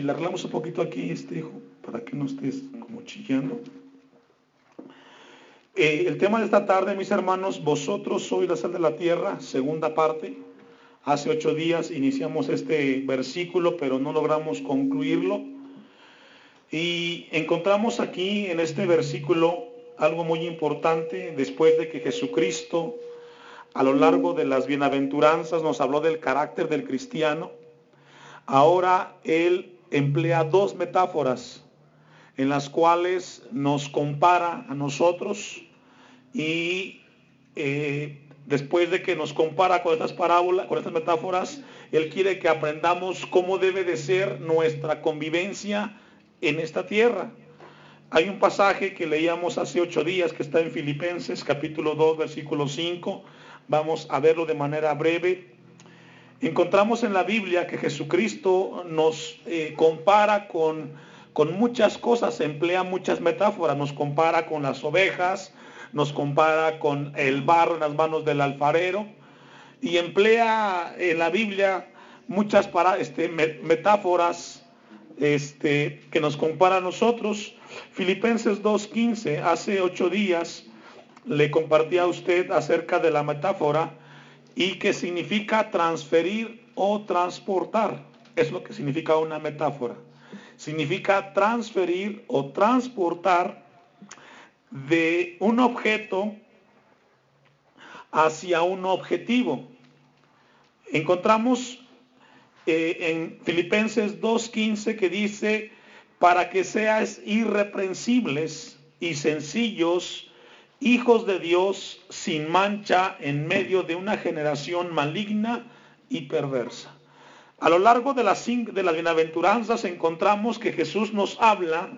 si le arreglamos un poquito aquí, este hijo, para que no estés como chillando. Eh, el tema de esta tarde, mis hermanos, vosotros sois la sal de la tierra, segunda parte. Hace ocho días iniciamos este versículo, pero no logramos concluirlo. Y encontramos aquí en este versículo algo muy importante, después de que Jesucristo a lo largo de las bienaventuranzas nos habló del carácter del cristiano. Ahora Él emplea dos metáforas en las cuales nos compara a nosotros y eh, después de que nos compara con estas parábolas, con estas metáforas, Él quiere que aprendamos cómo debe de ser nuestra convivencia en esta tierra. Hay un pasaje que leíamos hace ocho días que está en Filipenses capítulo 2 versículo 5. Vamos a verlo de manera breve. Encontramos en la Biblia que Jesucristo nos eh, compara con, con muchas cosas, emplea muchas metáforas, nos compara con las ovejas, nos compara con el barro en las manos del alfarero y emplea en la Biblia muchas para, este, metáforas este, que nos compara a nosotros. Filipenses 2.15, hace ocho días le compartí a usted acerca de la metáfora y que significa transferir o transportar. Es lo que significa una metáfora. Significa transferir o transportar de un objeto hacia un objetivo. Encontramos eh, en Filipenses 2.15 que dice, para que seas irreprensibles y sencillos, hijos de Dios sin mancha en medio de una generación maligna y perversa. A lo largo de las, de las bienaventuranzas encontramos que Jesús nos habla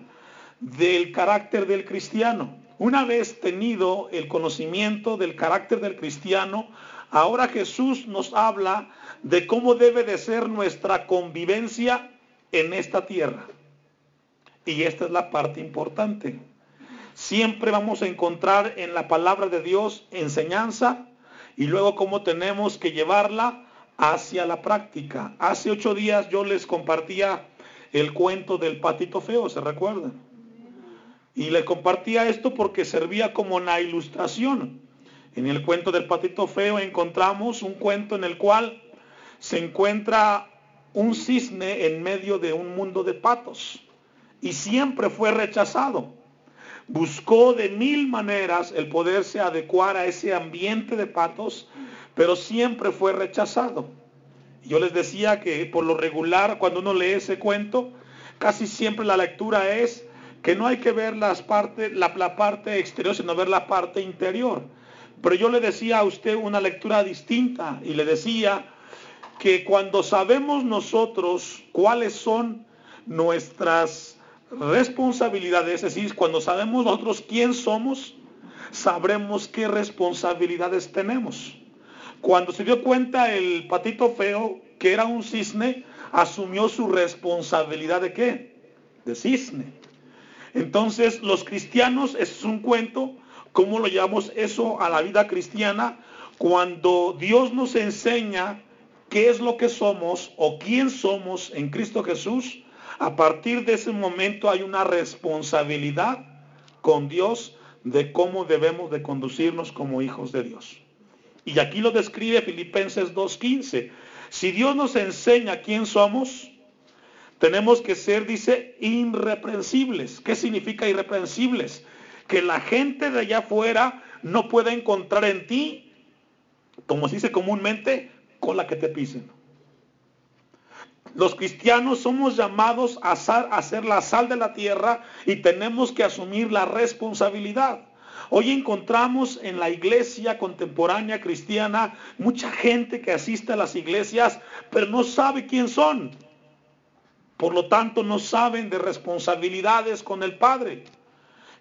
del carácter del cristiano. Una vez tenido el conocimiento del carácter del cristiano, ahora Jesús nos habla de cómo debe de ser nuestra convivencia en esta tierra. Y esta es la parte importante. Siempre vamos a encontrar en la palabra de Dios enseñanza y luego cómo tenemos que llevarla hacia la práctica. Hace ocho días yo les compartía el cuento del patito feo, ¿se recuerdan? Y le compartía esto porque servía como una ilustración. En el cuento del patito feo encontramos un cuento en el cual se encuentra un cisne en medio de un mundo de patos y siempre fue rechazado. Buscó de mil maneras el poderse adecuar a ese ambiente de patos, pero siempre fue rechazado. Yo les decía que por lo regular cuando uno lee ese cuento, casi siempre la lectura es que no hay que ver las partes, la, la parte exterior, sino ver la parte interior. Pero yo le decía a usted una lectura distinta y le decía que cuando sabemos nosotros cuáles son nuestras responsabilidades, es decir, cuando sabemos nosotros quién somos, sabremos qué responsabilidades tenemos. Cuando se dio cuenta el patito feo que era un cisne, asumió su responsabilidad de qué? De cisne. Entonces, los cristianos, es un cuento, ¿cómo lo llamamos eso a la vida cristiana? Cuando Dios nos enseña qué es lo que somos o quién somos en Cristo Jesús, a partir de ese momento hay una responsabilidad con Dios de cómo debemos de conducirnos como hijos de Dios. Y aquí lo describe Filipenses 2.15. Si Dios nos enseña quién somos, tenemos que ser, dice, irreprensibles. ¿Qué significa irreprensibles? Que la gente de allá afuera no pueda encontrar en ti, como se dice comúnmente, con la que te pisen. Los cristianos somos llamados a, ser la sal de la tierra y tenemos que asumir la responsabilidad. Hoy encontramos en la iglesia contemporánea cristiana mucha gente que asiste a las iglesias, pero no sabe quién son. Por lo tanto, no saben de responsabilidades con el Padre.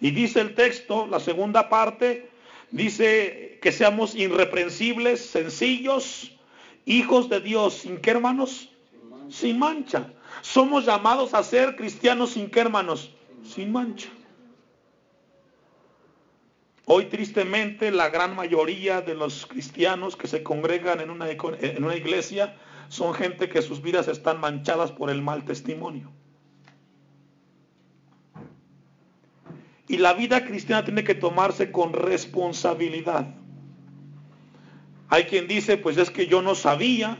Y dice el texto, la segunda parte, dice que seamos irreprensibles, sencillos, hijos de Dios, sin qué hermanos? sin mancha. Somos llamados a ser cristianos sin qué, hermanos? Sin mancha. Hoy tristemente la gran mayoría de los cristianos que se congregan en una, en una iglesia son gente que sus vidas están manchadas por el mal testimonio. Y la vida cristiana tiene que tomarse con responsabilidad. Hay quien dice, pues es que yo no sabía,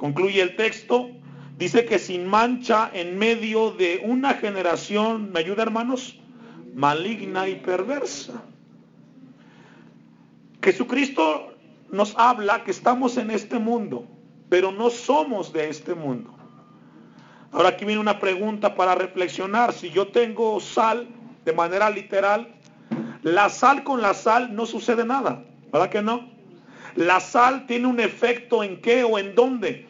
Concluye el texto. Dice que sin mancha en medio de una generación, ¿me ayuda hermanos? Maligna y perversa. Jesucristo nos habla que estamos en este mundo, pero no somos de este mundo. Ahora aquí viene una pregunta para reflexionar. Si yo tengo sal de manera literal, la sal con la sal no sucede nada, ¿verdad que no? La sal tiene un efecto en qué o en dónde?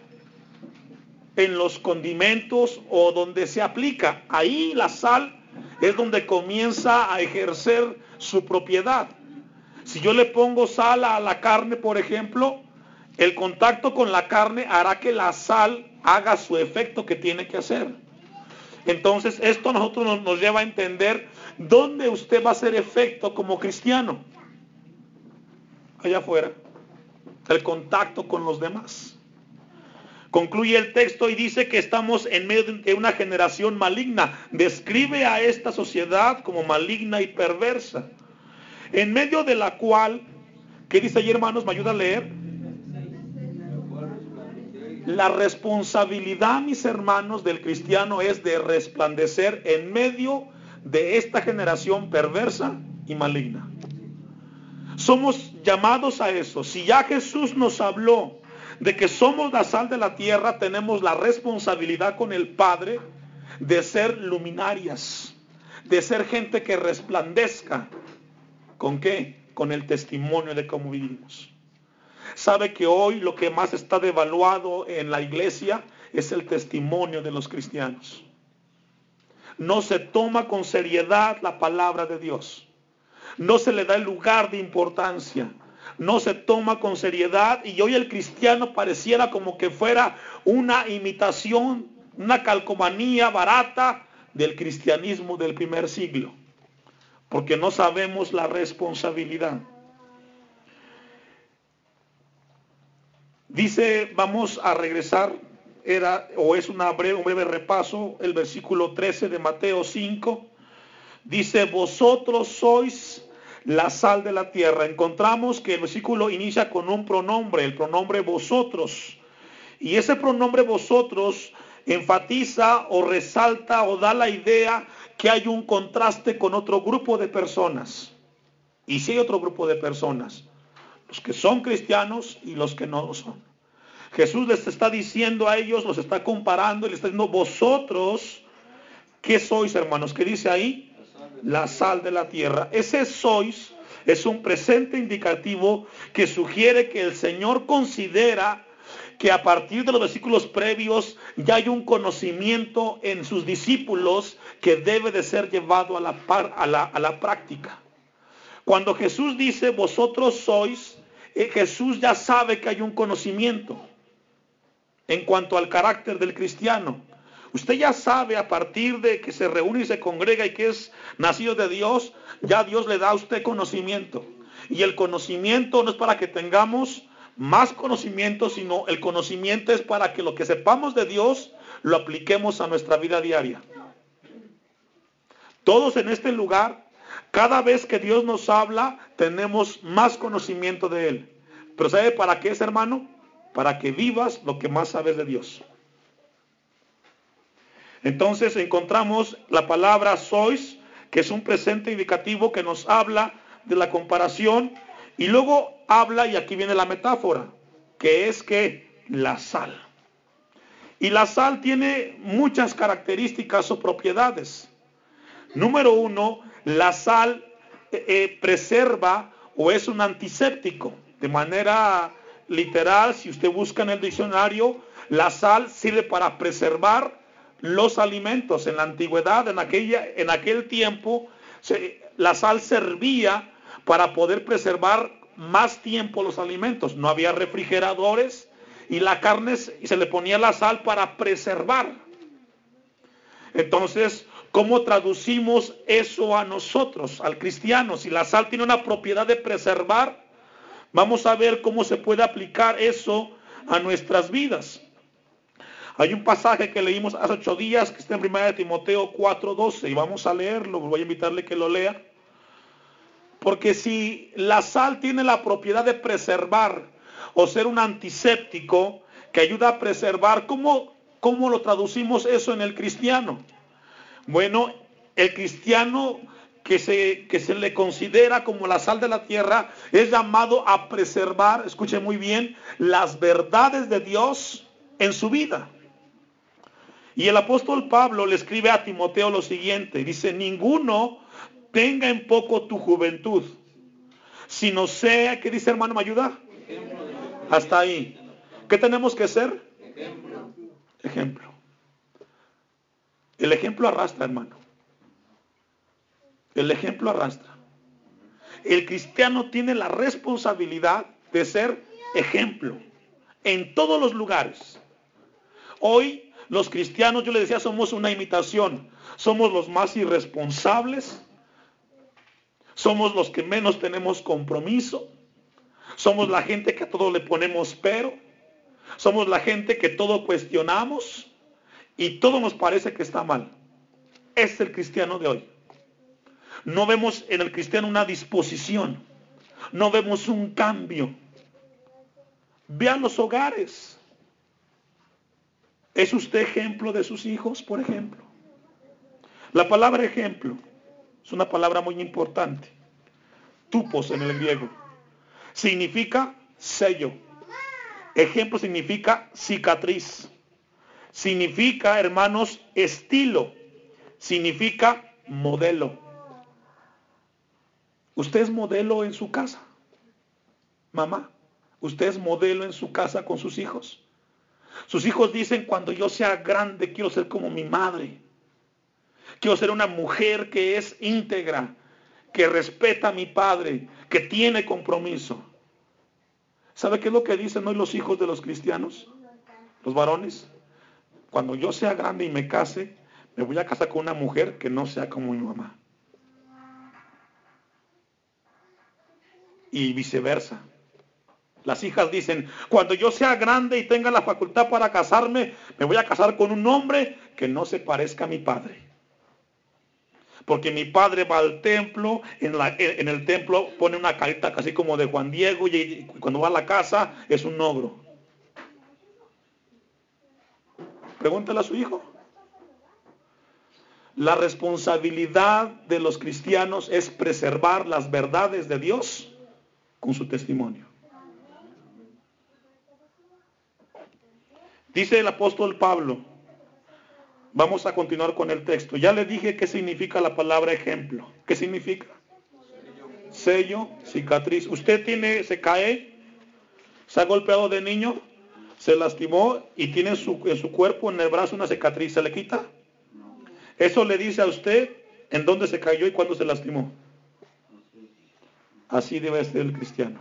En los condimentos o donde se aplica. Ahí la sal es donde comienza a ejercer su propiedad. Si yo le pongo sal a la carne, por ejemplo, el contacto con la carne hará que la sal haga su efecto que tiene que hacer. Entonces, esto a nosotros nos, lleva a entender dónde usted va a hacer efecto como cristiano. Allá afuera. El contacto con los demás. Concluye el texto y dice que estamos en medio de una generación maligna. Describe a esta sociedad como maligna y perversa. En medio de la cual, ¿qué dice allí hermanos? ¿Me ayuda a leer? La responsabilidad, mis hermanos, del cristiano es de resplandecer en medio de esta generación perversa y maligna. Somos llamados a eso. Si ya Jesús nos habló de que somos la sal de la tierra, tenemos la responsabilidad con el Padre de ser luminarias, de ser gente que resplandezca. ¿Con qué? Con el testimonio de cómo vivimos. Sabe que hoy lo que más está devaluado en la iglesia es el testimonio de los cristianos. No se toma con seriedad la palabra de Dios. No se le da el lugar de importancia. No se toma con seriedad y hoy el cristiano pareciera como que fuera una imitación, una calcomanía barata del cristianismo del primer siglo. Porque no sabemos la responsabilidad. Dice, vamos a regresar, era o es un breve repaso, el versículo 13 de Mateo 5. Dice, vosotros sois la sal de la tierra. Encontramos que el versículo inicia con un pronombre, el pronombre vosotros. Y ese pronombre vosotros enfatiza o resalta o da la idea que hay un contraste con otro grupo de personas. Y si hay otro grupo de personas los que son cristianos y los que no lo son. Jesús les está diciendo a ellos, los está comparando y les está diciendo, vosotros, ¿qué sois hermanos? ¿Qué dice ahí? La sal de la tierra. Ese sois es un presente indicativo que sugiere que el Señor considera que a partir de los versículos previos ya hay un conocimiento en sus discípulos que debe de ser llevado a la, la, a la práctica. Cuando Jesús dice, vosotros sois, eh, Jesús ya sabe que hay un conocimiento en cuanto al carácter del cristiano. Usted ya sabe a partir de que se reúne y se congrega y que es nacido de Dios, ya Dios le da a usted conocimiento. Y el conocimiento no es para que tengamos más conocimiento, sino el conocimiento es para que lo que sepamos de Dios lo apliquemos a nuestra vida diaria. Todos en este lugar cada vez que Dios nos habla, tenemos más conocimiento de Él. Pero ¿sabe para qué es, hermano? Para que vivas lo que más sabes de Dios. Entonces encontramos la palabra sois, que es un presente indicativo que nos habla de la comparación. Y luego habla, y aquí viene la metáfora, que es que la sal. Y la sal tiene muchas características o propiedades. Número uno, la sal eh, eh, preserva o es un antiséptico. De manera literal, si usted busca en el diccionario, la sal sirve para preservar los alimentos. En la antigüedad, en, aquella, en aquel tiempo, la sal servía para poder preservar más tiempo los alimentos. No había refrigeradores y la carne se le ponía la sal para preservar. Entonces, ¿Cómo traducimos eso a nosotros, al cristiano? Si la sal tiene una propiedad de preservar, vamos a ver cómo se puede aplicar eso a nuestras vidas. Hay un pasaje que leímos hace ocho días que está en 1 Timoteo 4:12 y vamos a leerlo, voy a invitarle que lo lea. Porque si la sal tiene la propiedad de preservar o ser un antiséptico que ayuda a preservar, ¿cómo, cómo lo traducimos eso en el cristiano? Bueno, el cristiano que se, que se le considera como la sal de la tierra es llamado a preservar, escuche muy bien, las verdades de Dios en su vida. Y el apóstol Pablo le escribe a Timoteo lo siguiente, dice, ninguno tenga en poco tu juventud, sino sea, ¿qué dice hermano, me ayuda? Hasta ahí. ¿Qué tenemos que ser? Ejemplo. Ejemplo. El ejemplo arrastra, hermano. El ejemplo arrastra. El cristiano tiene la responsabilidad de ser ejemplo en todos los lugares. Hoy los cristianos, yo le decía, somos una imitación. Somos los más irresponsables. Somos los que menos tenemos compromiso. Somos la gente que a todo le ponemos pero. Somos la gente que todo cuestionamos y todo nos parece que está mal. Es el cristiano de hoy. No vemos en el cristiano una disposición. No vemos un cambio. Vean los hogares. ¿Es usted ejemplo de sus hijos, por ejemplo? La palabra ejemplo es una palabra muy importante. Tupos en el griego. Significa sello. Ejemplo significa cicatriz. Significa, hermanos, estilo. Significa modelo. ¿Usted es modelo en su casa? Mamá, ¿usted es modelo en su casa con sus hijos? Sus hijos dicen, cuando yo sea grande, quiero ser como mi madre. Quiero ser una mujer que es íntegra, que respeta a mi padre, que tiene compromiso. ¿Sabe qué es lo que dicen hoy los hijos de los cristianos? Los varones. Cuando yo sea grande y me case, me voy a casar con una mujer que no sea como mi mamá. Y viceversa. Las hijas dicen, cuando yo sea grande y tenga la facultad para casarme, me voy a casar con un hombre que no se parezca a mi padre. Porque mi padre va al templo, en, en el templo pone una carita casi como de Juan Diego y cuando va a la casa es un ogro. Pregúntale a su hijo. La responsabilidad de los cristianos es preservar las verdades de Dios con su testimonio. Dice el apóstol Pablo, vamos a continuar con el texto. Ya le dije qué significa la palabra ejemplo. ¿Qué significa? Sello, cicatriz. Usted tiene, se cae, se ha golpeado de niño, se lastimó y tiene en su, en su cuerpo, en el brazo, una cicatriz. ¿Se le quita? Eso le dice a usted en dónde se cayó y cuándo se lastimó. Así debe ser el cristiano.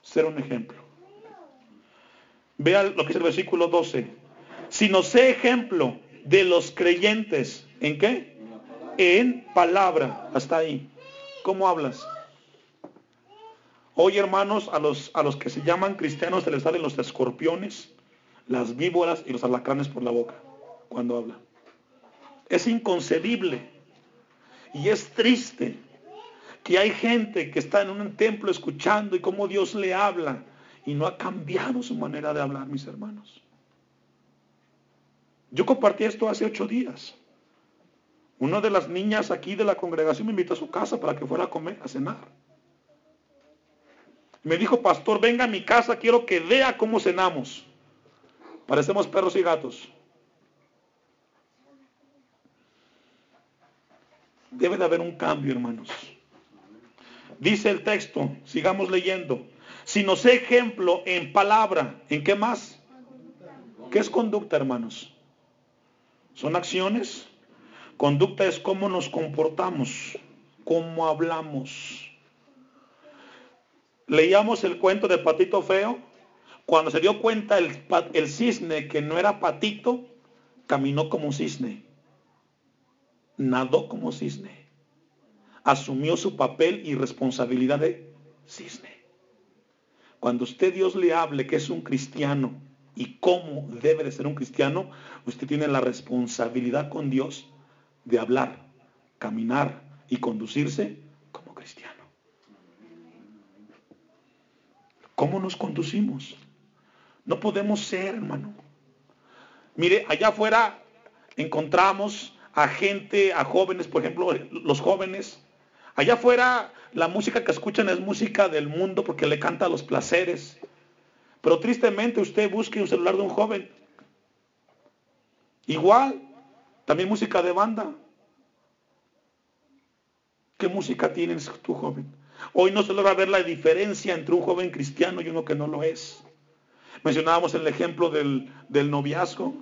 Ser un ejemplo. Vea lo que es el versículo 12. Si no sé ejemplo de los creyentes, ¿en qué? En palabra. Hasta ahí. ¿Cómo hablas? Hoy, hermanos, a los, a los que se llaman cristianos se les salen los escorpiones, las víboras y los alacranes por la boca cuando habla. Es inconcebible y es triste que hay gente que está en un templo escuchando y cómo Dios le habla y no ha cambiado su manera de hablar, mis hermanos. Yo compartí esto hace ocho días. Una de las niñas aquí de la congregación me invitó a su casa para que fuera a comer, a cenar. Me dijo, pastor, venga a mi casa, quiero que vea cómo cenamos. Parecemos perros y gatos. Debe de haber un cambio, hermanos. Dice el texto, sigamos leyendo sino sé ejemplo en palabra. ¿En qué más? ¿Qué es conducta, hermanos? ¿Son acciones? Conducta es cómo nos comportamos, cómo hablamos. Leíamos el cuento de Patito Feo. Cuando se dio cuenta el, el cisne que no era patito, caminó como cisne. Nadó como cisne. Asumió su papel y responsabilidad de cisne. Cuando usted Dios le hable que es un cristiano y cómo debe de ser un cristiano, usted tiene la responsabilidad con Dios de hablar, caminar y conducirse como cristiano. ¿Cómo nos conducimos? No podemos ser, hermano. Mire, allá afuera encontramos a gente, a jóvenes, por ejemplo, los jóvenes. Allá afuera la música que escuchan es música del mundo porque le canta los placeres. Pero tristemente usted busque un celular de un joven. Igual, también música de banda. ¿Qué música tienes tú, joven? Hoy no se logra ver la diferencia entre un joven cristiano y uno que no lo es. Mencionábamos el ejemplo del, noviazgo.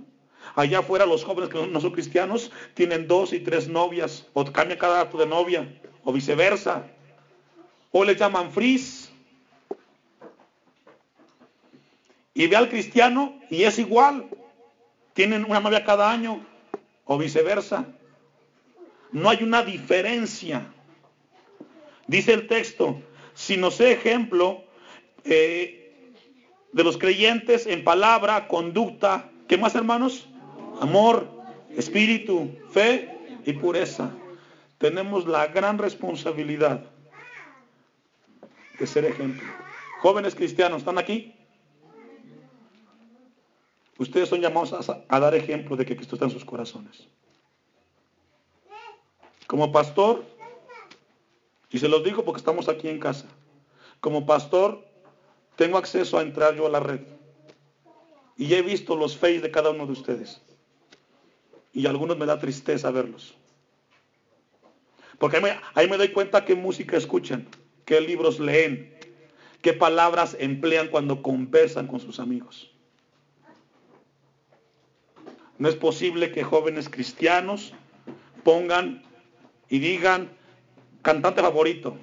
Allá afuera los jóvenes que no son cristianos tienen dos y tres novias, o cambia cada acto de novia, o viceversa. O le llaman frizz. Y ve al cristiano y es igual. Tienen una novia cada año, o viceversa. No hay una diferencia. Dice el texto, si no sé ejemplo eh, de los creyentes en palabra, conducta, ¿qué más hermanos? amor, espíritu, fe y pureza. Tenemos la gran responsabilidad de ser ejemplo. Jóvenes cristianos, ¿están aquí? Ustedes son llamados a, dar ejemplo de que Cristo está en sus corazones. Como pastor, y se los digo porque estamos aquí en casa, como pastor tengo acceso a entrar yo a la red. Y he visto los face de cada uno de ustedes y algunos me da tristeza verlos. Porque ahí me, doy cuenta qué música escuchan, qué libros leen, qué palabras emplean cuando conversan con sus amigos. No es posible que jóvenes cristianos pongan y digan cantante favorito.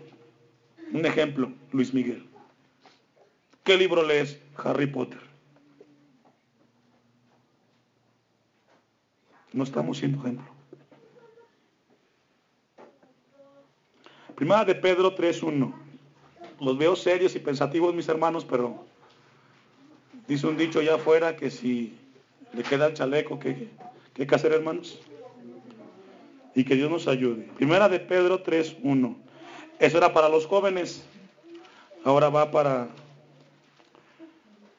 Un ejemplo, Luis Miguel. ¿Qué libro lees? Harry Potter. No estamos siendo ejemplo. Primera de Pedro 3.1. Los veo serios y pensativos, mis hermanos, pero dice un dicho allá afuera que si le queda el chaleco, ¿qué, qué hay que hacer, hermanos? Y que Dios nos ayude. Primera de Pedro 3.1. Eso era para los jóvenes. Ahora va para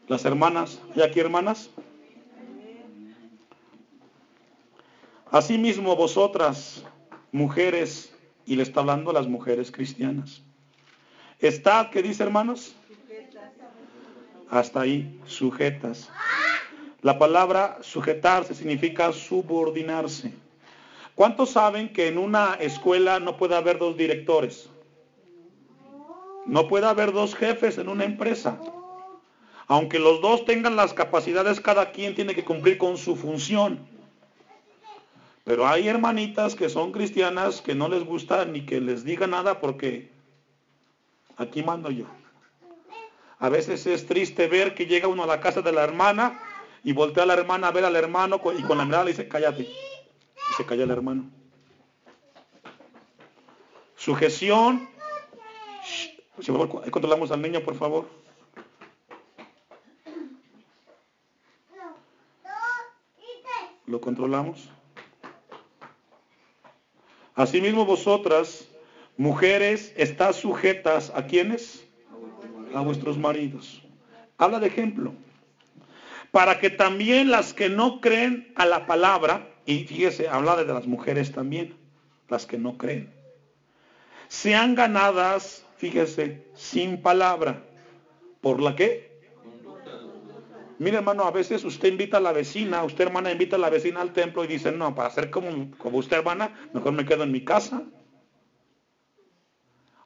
las hermanas. ¿Hay aquí hermanas? Asimismo vosotras, mujeres, y le está hablando a las mujeres cristianas. Estad, ¿qué dice hermanos? Hasta ahí, sujetas. La palabra sujetarse significa subordinarse. ¿Cuántos saben que en una escuela no puede haber dos directores? No puede haber dos jefes en una empresa. Aunque los dos tengan las capacidades, cada quien tiene que cumplir con su función. Pero hay hermanitas que son cristianas que no les gusta ni que les diga nada porque aquí mando yo. A veces es triste ver que llega uno a la casa de la hermana y voltea a la hermana a ver al hermano y con la mirada le dice, cállate. Y se calla el hermano. Sujeción. controlamos al niño, por favor. ¿Lo controlamos? Asimismo vosotras, mujeres, estás sujetas a quienes? A vuestros maridos. Habla de ejemplo. Para que también las que no creen a la palabra, y fíjese, habla de las mujeres también, las que no creen, sean ganadas, fíjese, sin palabra. ¿Por la qué? Mire hermano, a veces usted invita a la vecina, usted hermana invita a la vecina al templo y dice, no, para ser como, usted hermana, mejor me quedo en mi casa.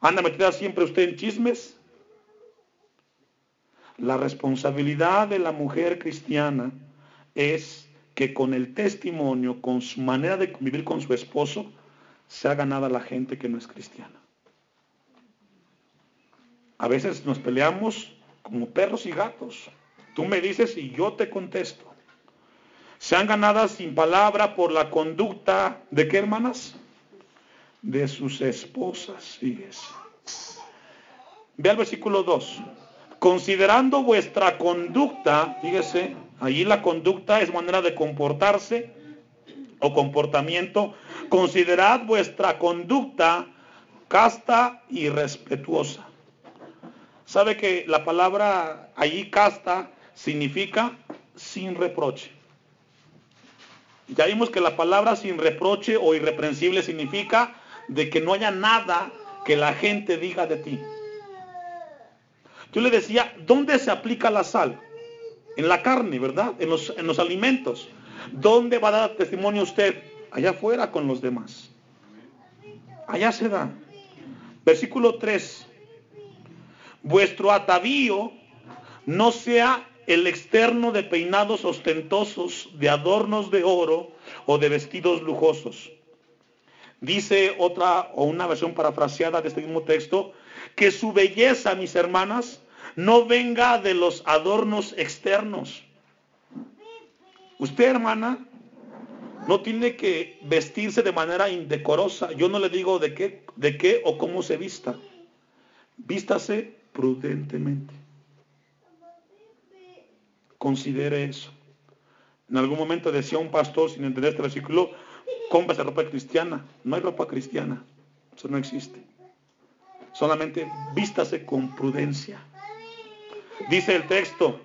Anda metida siempre usted en chismes. La responsabilidad de la mujer cristiana es que con el testimonio, con su manera de vivir con su esposo, se ha ganado a la gente que no es cristiana. A veces nos peleamos como perros y gatos. Tú me dices y yo te contesto. Sean ganadas sin palabra por la conducta de qué hermanas? De sus esposas. Fíjese. Ve al versículo 2. Considerando vuestra conducta, fíjese, Allí la conducta es manera de comportarse o comportamiento. Considerad vuestra conducta casta y respetuosa. ¿Sabe que la palabra allí casta significa sin reproche? Ya vimos que la palabra sin reproche o irreprensible significa de que no haya nada que la gente diga de ti. Yo le decía, ¿dónde se aplica la sal? En la carne, ¿verdad? En los, en los alimentos. ¿Dónde va a dar testimonio usted? Allá afuera con los demás. Allá se da. Versículo 3. Vuestro atavío no sea el externo de peinados ostentosos, de adornos de oro o de vestidos lujosos. Dice otra o una versión parafraseada de este mismo texto, que su belleza, mis hermanas, no venga de los adornos externos. Usted, hermana, no tiene que vestirse de manera indecorosa. Yo no le digo de qué, de qué o cómo se vista. Vístase prudentemente. Considere eso. En algún momento decía un pastor, sin entender este versículo, cómprase ropa cristiana. No hay ropa cristiana. Eso no existe. Solamente vístase con prudencia. Dice el texto,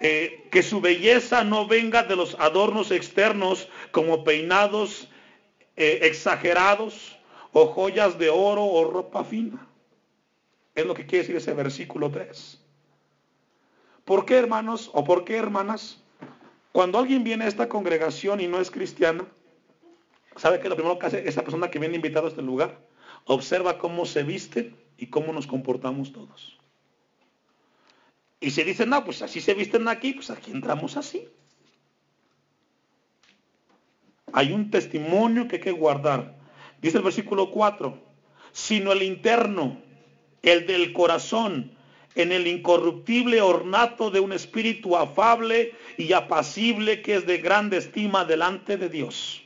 eh, que su belleza no venga de los adornos externos como peinados eh, exagerados o joyas de oro o ropa fina. Es lo que quiere decir ese versículo 3. ¿Por qué, hermanos, o por qué, hermanas? Cuando alguien viene a esta congregación y no es cristiana, ¿sabe qué lo primero que hace esa persona que viene invitado a este lugar? Observa cómo se visten y cómo nos comportamos todos. Y se dicen, no, pues así se visten aquí, pues aquí entramos así. Hay un testimonio que hay que guardar. Dice el versículo 4, sino el interno, el del corazón, en el incorruptible ornato de un espíritu afable y apacible que es de grande estima delante de Dios.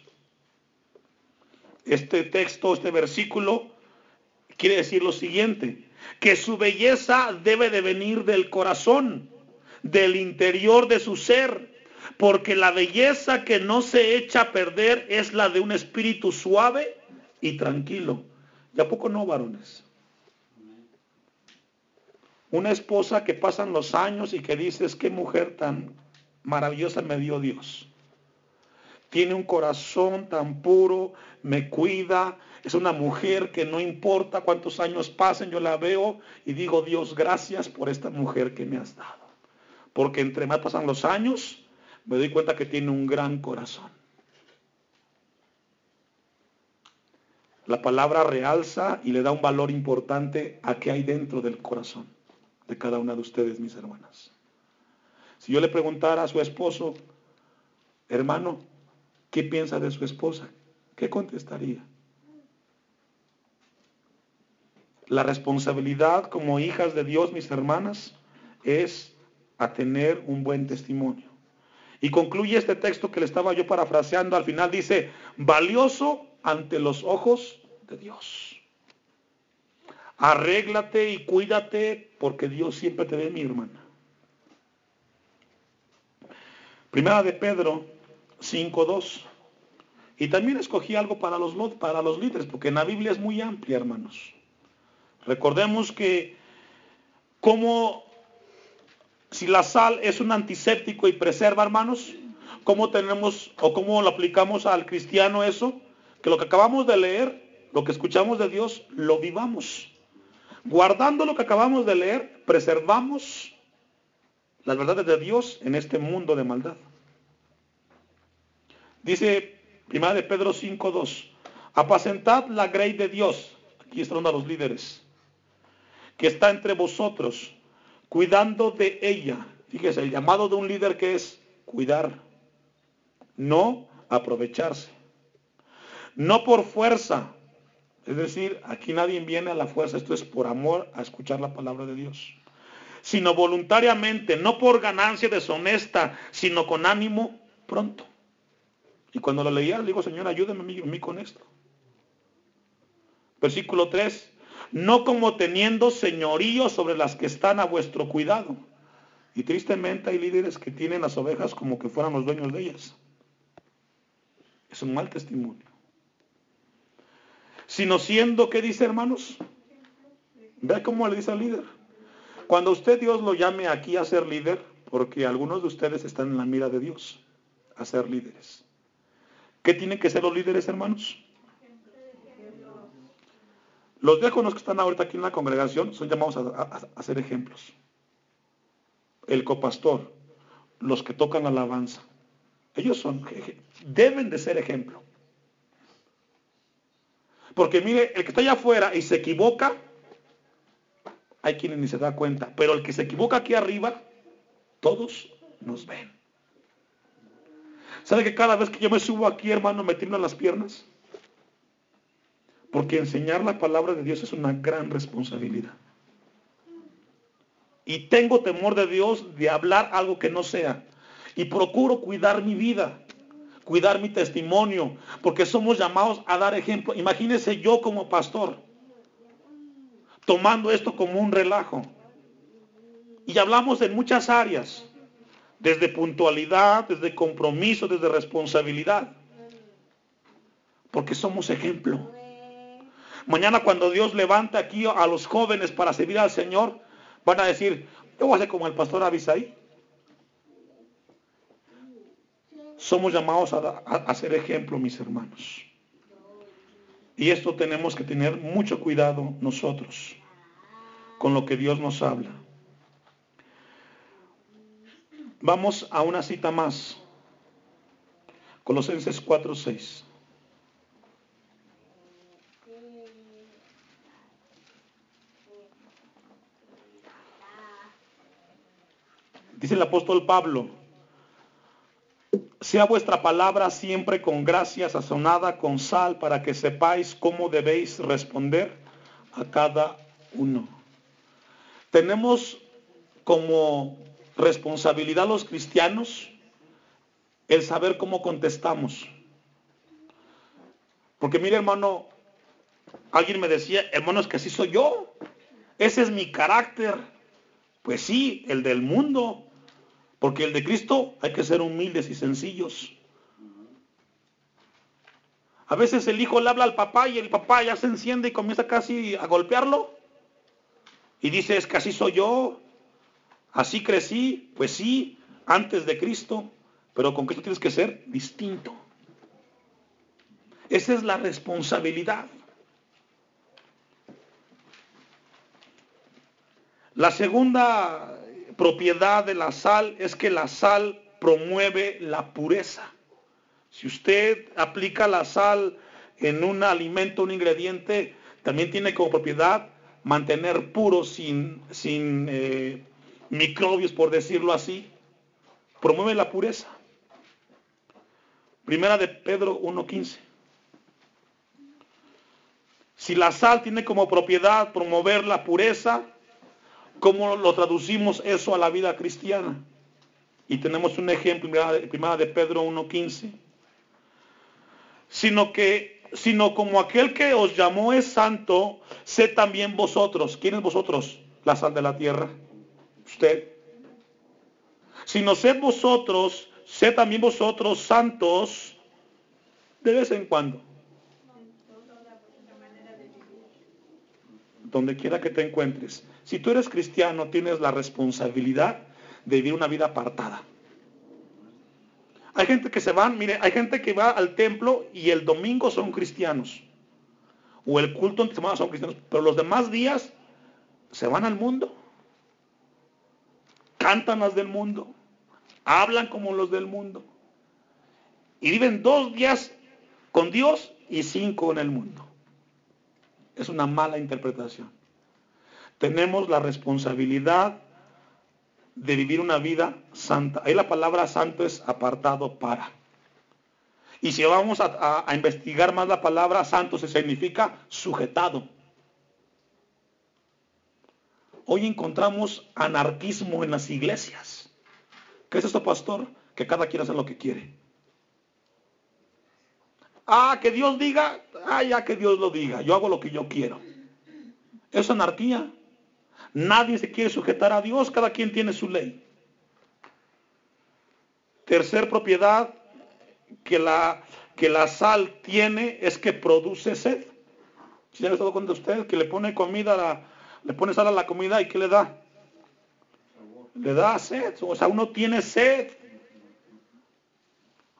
Este texto, este versículo, quiere decir lo siguiente, que su belleza debe de venir del corazón, del interior de su ser, porque la belleza que no se echa a perder es la de un espíritu suave y tranquilo. ¿Y a poco no, varones? Una esposa que pasan los años y que dices, qué mujer tan maravillosa me dio Dios. Tiene un corazón tan puro, me cuida, es una mujer que no importa cuántos años pasen, yo la veo y digo, Dios, gracias por esta mujer que me has dado. Porque entre más pasan los años, me doy cuenta que tiene un gran corazón. La palabra realza y le da un valor importante a qué hay dentro del corazón de cada una de ustedes, mis hermanas. Si yo le preguntara a su esposo, hermano, ¿qué piensa de su esposa? ¿Qué contestaría? La responsabilidad como hijas de Dios, mis hermanas, es a tener un buen testimonio. Y concluye este texto que le estaba yo parafraseando. Al final dice, valioso ante los ojos de Dios. Arréglate y cuídate porque Dios siempre te ve, mi hermana. Primera de Pedro 5.2. Y también escogí algo para los, líderes, porque en la Biblia es muy amplia, hermanos. Recordemos que como si la sal es un antiséptico y preserva, hermanos, ¿cómo tenemos o cómo lo aplicamos al cristiano eso? Que lo que acabamos de leer, lo que escuchamos de Dios, lo vivamos. Guardando lo que acabamos de leer, preservamos las verdades de Dios en este mundo de maldad. Dice 1 de Pedro 5.2, apacentad la grey de Dios, aquí están los líderes, que está entre vosotros, cuidando de ella. Fíjese, el llamado de un líder que es cuidar, no aprovecharse. No por fuerza, es decir, aquí nadie viene a la fuerza, esto es por amor a escuchar la palabra de Dios. Sino voluntariamente, no por ganancia deshonesta, sino con ánimo pronto. Y cuando lo leía, le digo, Señor, ayúdame a mí, con esto. Versículo 3, no como teniendo señorío sobre las que están a vuestro cuidado. Y tristemente hay líderes que tienen las ovejas como que fueran los dueños de ellas. Es un mal testimonio. Sino siendo, ¿qué dice hermanos? Ve cómo le dice al líder. Cuando usted Dios lo llame aquí a ser líder, porque algunos de ustedes están en la mira de Dios, a ser líderes. ¿Qué tienen que ser los líderes, hermanos? Los diáconos que están ahorita aquí en la congregación son llamados a, ser ejemplos. El copastor, los que tocan la alabanza, ellos son, deben de ser ejemplo. Porque mire, el que está allá afuera y se equivoca, hay quienes ni se da cuenta, pero el que se equivoca aquí arriba, todos nos ven. ¿Sabe que cada vez que yo me subo aquí, hermano, me tiemblan las piernas? Porque enseñar la palabra de Dios es una gran responsabilidad. Y tengo temor de Dios de hablar algo que no sea. Y procuro cuidar mi vida, cuidar mi testimonio, porque somos llamados a dar ejemplo. Imagínese yo como pastor, tomando esto como un relajo. Y hablamos en muchas áreas, desde puntualidad, desde compromiso, desde responsabilidad, porque somos ejemplo. Mañana cuando Dios levanta aquí a los jóvenes para servir al Señor, van a decir, yo voy a ser como el pastor Abisaí. Somos llamados a, a, ser ejemplo, mis hermanos. Y esto tenemos que tener mucho cuidado nosotros con lo que Dios nos habla. Vamos a una cita más. Colosenses 4:6. Dice el apóstol Pablo, sea vuestra palabra siempre con gracia sazonada con sal para que sepáis cómo debéis responder a cada uno. Tenemos como responsabilidad los cristianos el saber cómo contestamos. Porque mire hermano, alguien me decía, hermano, es que así soy yo. Ese es mi carácter. Pues sí, el del mundo. Porque el de Cristo hay que ser humildes y sencillos. A veces el hijo le habla al papá y el papá ya se enciende y comienza casi a golpearlo. Y dice, es que así soy yo, así crecí, pues sí, antes de Cristo, pero con Cristo tienes que ser distinto. Esa es la responsabilidad. La segunda propiedad de la sal es que la sal promueve la pureza. Si usted aplica la sal en un alimento, un ingrediente, también tiene como propiedad mantener puro sin, sin eh, microbios, por decirlo así, promueve la pureza. Primera de Pedro 1.15. Si la sal tiene como propiedad promover la pureza, ¿cómo lo traducimos eso a la vida cristiana? Y tenemos un ejemplo, primera de Pedro 1.15. Sino que sino como aquel que os llamó es santo, sé también vosotros. ¿Quién es vosotros? La sal de la tierra. Usted. Sino sed vosotros, sé también vosotros santos de vez en cuando. Donde quiera que te encuentres. Si tú eres cristiano, tienes la responsabilidad de vivir una vida apartada. Hay gente que se van, mire, hay gente que va al templo y el domingo son cristianos. O el culto entre semana son cristianos. Pero los demás días se van al mundo. Cantan las del mundo. Hablan como los del mundo. Y viven dos días con Dios y cinco en el mundo. Es una mala interpretación. Tenemos la responsabilidad de vivir una vida santa. Ahí la palabra santo es apartado para. Y si vamos a, investigar más la palabra santo, se significa sujetado. Hoy encontramos anarquismo en las iglesias. ¿Qué es esto, pastor? Que cada quien hace lo que quiere. Ah, que Dios diga, ah, ya que Dios lo diga, yo hago lo que yo quiero. Es anarquía. Nadie se quiere sujetar a Dios, cada quien tiene su ley. tercer propiedad que la, que la sal tiene es que produce sed. Si ¿Sí se ha dado cuenta usted que le pone comida, le pone sal a la comida y ¿qué le da? Le da sed, o sea, uno tiene sed.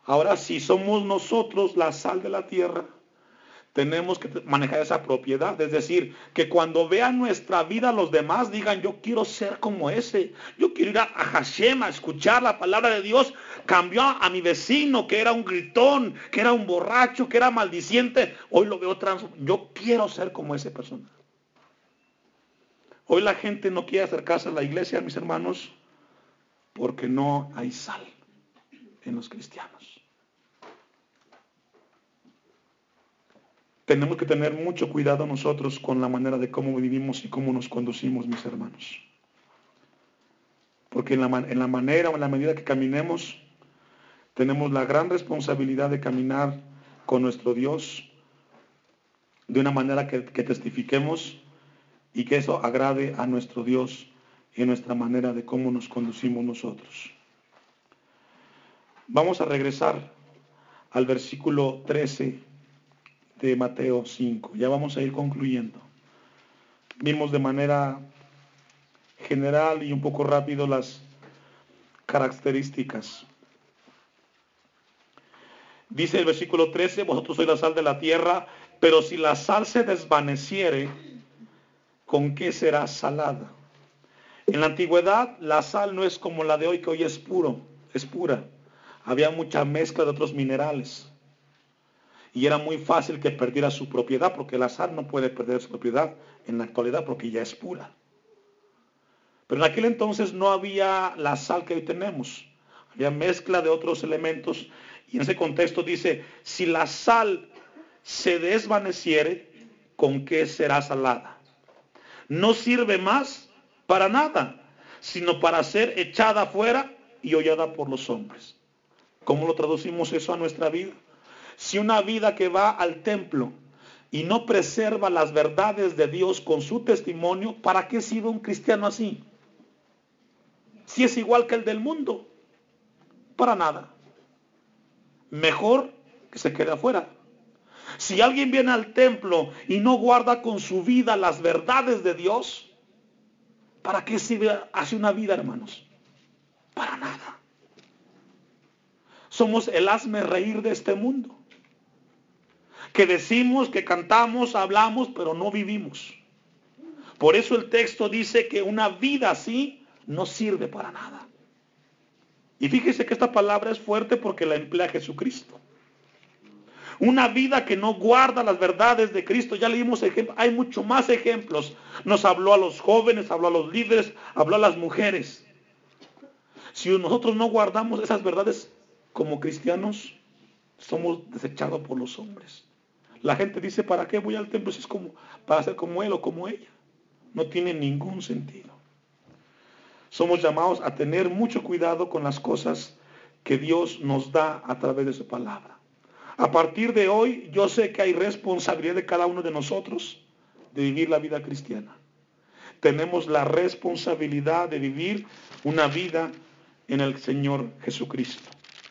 Ahora, si somos nosotros la sal de la tierra, tenemos que manejar esa propiedad. Es decir, que cuando vean nuestra vida los demás digan, yo quiero ser como ese. Yo quiero ir a, Hashem a escuchar la palabra de Dios. Cambió a, mi vecino que era un gritón, que era un borracho, que era maldiciente. Hoy lo veo trans. Yo quiero ser como esa persona. Hoy la gente no quiere acercarse a la iglesia, mis hermanos, porque no hay sal en los cristianos. Tenemos que tener mucho cuidado nosotros con la manera de cómo vivimos y cómo nos conducimos, mis hermanos. Porque en la, manera o en la medida que caminemos, tenemos la gran responsabilidad de caminar con nuestro Dios de una manera que, que testifiquemos y que eso agrade a nuestro Dios y nuestra manera de cómo nos conducimos nosotros. Vamos a regresar al versículo 13 de Mateo 5. Ya vamos a ir concluyendo. Vimos de manera general y un poco rápido las características. Dice el versículo 13, vosotros sois la sal de la tierra, pero si la sal se desvaneciere, ¿con qué será salada? En la antigüedad la sal no es como la de hoy, que hoy es puro, es pura. Había mucha mezcla de otros minerales y era muy fácil que perdiera su propiedad, porque la sal no puede perder su propiedad en la actualidad porque ya es pura. Pero en aquel entonces no había la sal que hoy tenemos, había mezcla de otros elementos y en ese contexto dice, si la sal se desvaneciere, ¿con qué será salada? No sirve más para nada, sino para ser echada afuera y hollada por los hombres. ¿Cómo lo traducimos eso a nuestra vida? Si una vida que va al templo y no preserva las verdades de Dios con su testimonio, ¿para qué sirve un cristiano así? Si es igual que el del mundo, para nada. Mejor que se quede afuera. Si alguien viene al templo y no guarda con su vida las verdades de Dios, ¿para qué sirve hace una vida, hermanos? Para nada. Somos el hazme reír de este mundo que decimos, que cantamos, hablamos, pero no vivimos. Por eso el texto dice que una vida así no sirve para nada. Y fíjese que esta palabra es fuerte porque la emplea Jesucristo. Una vida que no guarda las verdades de Cristo. Ya leímos ejemplos, hay mucho más ejemplos. Nos habló a los jóvenes, habló a los líderes, habló a las mujeres. Si nosotros no guardamos esas verdades como cristianos, somos desechados por los hombres. La gente dice, ¿para qué voy al templo si es como para ser como él o como ella? No tiene ningún sentido. Somos llamados a tener mucho cuidado con las cosas que Dios nos da a través de su palabra. A partir de hoy, yo sé que hay responsabilidad de cada uno de nosotros de vivir la vida cristiana. Tenemos la responsabilidad de vivir una vida en el Señor Jesucristo.